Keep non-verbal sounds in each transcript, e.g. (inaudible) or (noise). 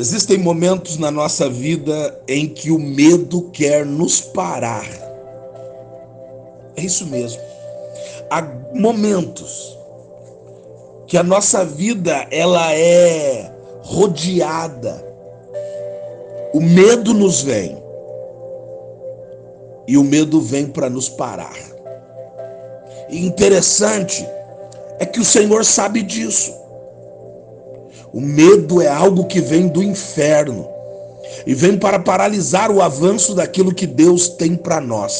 Existem momentos na nossa vida em que o medo quer nos parar. É isso mesmo. Há momentos que a nossa vida ela é rodeada. O medo nos vem. E o medo vem para nos parar. E interessante é que o Senhor sabe disso. O medo é algo que vem do inferno e vem para paralisar o avanço daquilo que Deus tem para nós.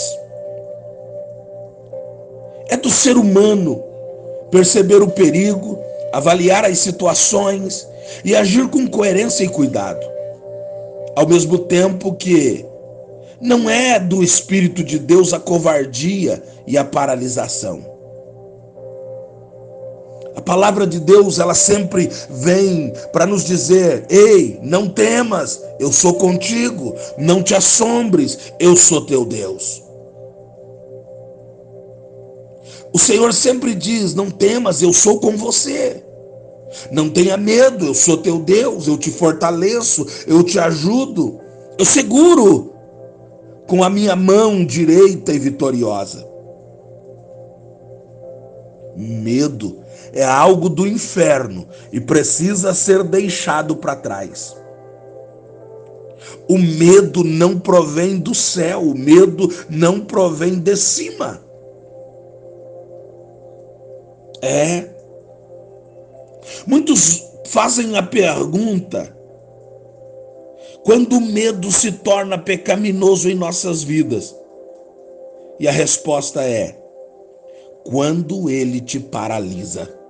É do ser humano perceber o perigo, avaliar as situações e agir com coerência e cuidado. Ao mesmo tempo que não é do Espírito de Deus a covardia e a paralisação. A palavra de Deus, ela sempre vem para nos dizer: ei, não temas, eu sou contigo, não te assombres, eu sou teu Deus. O Senhor sempre diz: não temas, eu sou com você. Não tenha medo, eu sou teu Deus, eu te fortaleço, eu te ajudo, eu seguro com a minha mão direita e vitoriosa. Medo é algo do inferno e precisa ser deixado para trás. O medo não provém do céu, o medo não provém de cima. É. Muitos fazem a pergunta: quando o medo se torna pecaminoso em nossas vidas? E a resposta é: quando ele te paralisa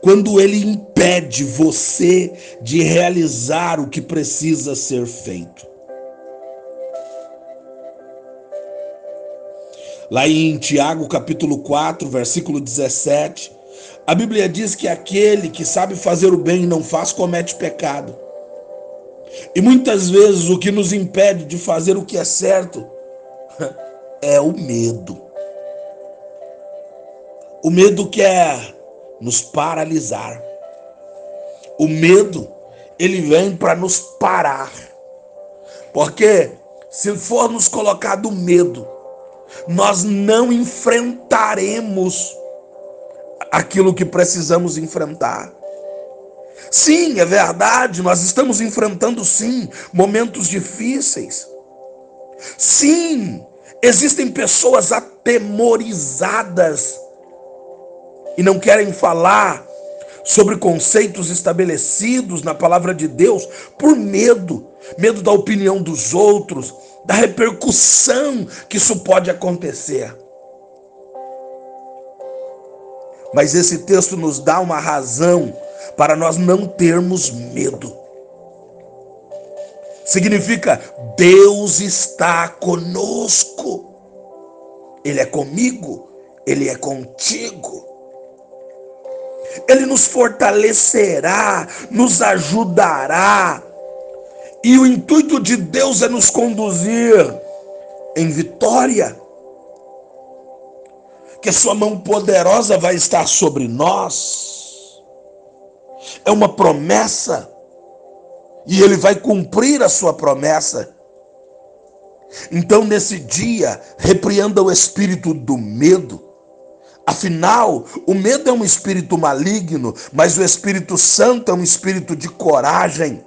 quando ele impede você de realizar o que precisa ser feito. Lá em Tiago, capítulo 4, versículo 17, a Bíblia diz que aquele que sabe fazer o bem e não faz comete pecado. E muitas vezes o que nos impede de fazer o que é certo (laughs) é o medo. O medo quer nos paralisar. O medo, ele vem para nos parar. Porque se for nos colocado medo, nós não enfrentaremos aquilo que precisamos enfrentar. Sim, é verdade, nós estamos enfrentando sim momentos difíceis. Sim, existem pessoas atemorizadas e não querem falar sobre conceitos estabelecidos na palavra de Deus por medo medo da opinião dos outros, da repercussão que isso pode acontecer. Mas esse texto nos dá uma razão para nós não termos medo. Significa Deus está conosco. Ele é comigo, ele é contigo. Ele nos fortalecerá, nos ajudará. E o intuito de Deus é nos conduzir em vitória. Que Sua mão poderosa vai estar sobre nós. É uma promessa. E Ele vai cumprir a Sua promessa. Então, nesse dia, repreenda o espírito do medo Afinal, o medo é um espírito maligno, mas o Espírito Santo é um espírito de coragem.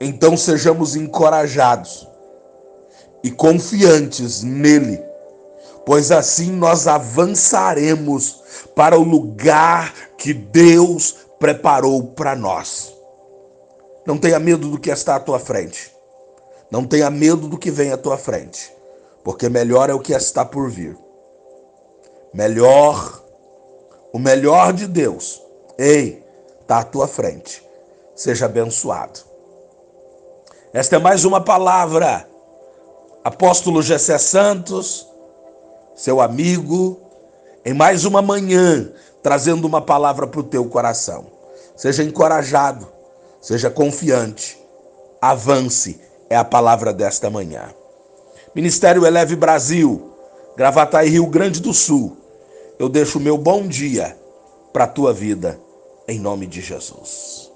Então sejamos encorajados e confiantes nele, pois assim nós avançaremos para o lugar que Deus preparou para nós. Não tenha medo do que está à tua frente. Não tenha medo do que vem à tua frente, porque melhor é o que está por vir melhor, o melhor de Deus, ei, está à tua frente. Seja abençoado. Esta é mais uma palavra. Apóstolo Gessé Santos, seu amigo, em mais uma manhã, trazendo uma palavra para o teu coração. Seja encorajado, seja confiante, avance, é a palavra desta manhã. Ministério Eleve Brasil, Gravataí, Rio Grande do Sul eu deixo o meu bom dia para a tua vida, em nome de Jesus.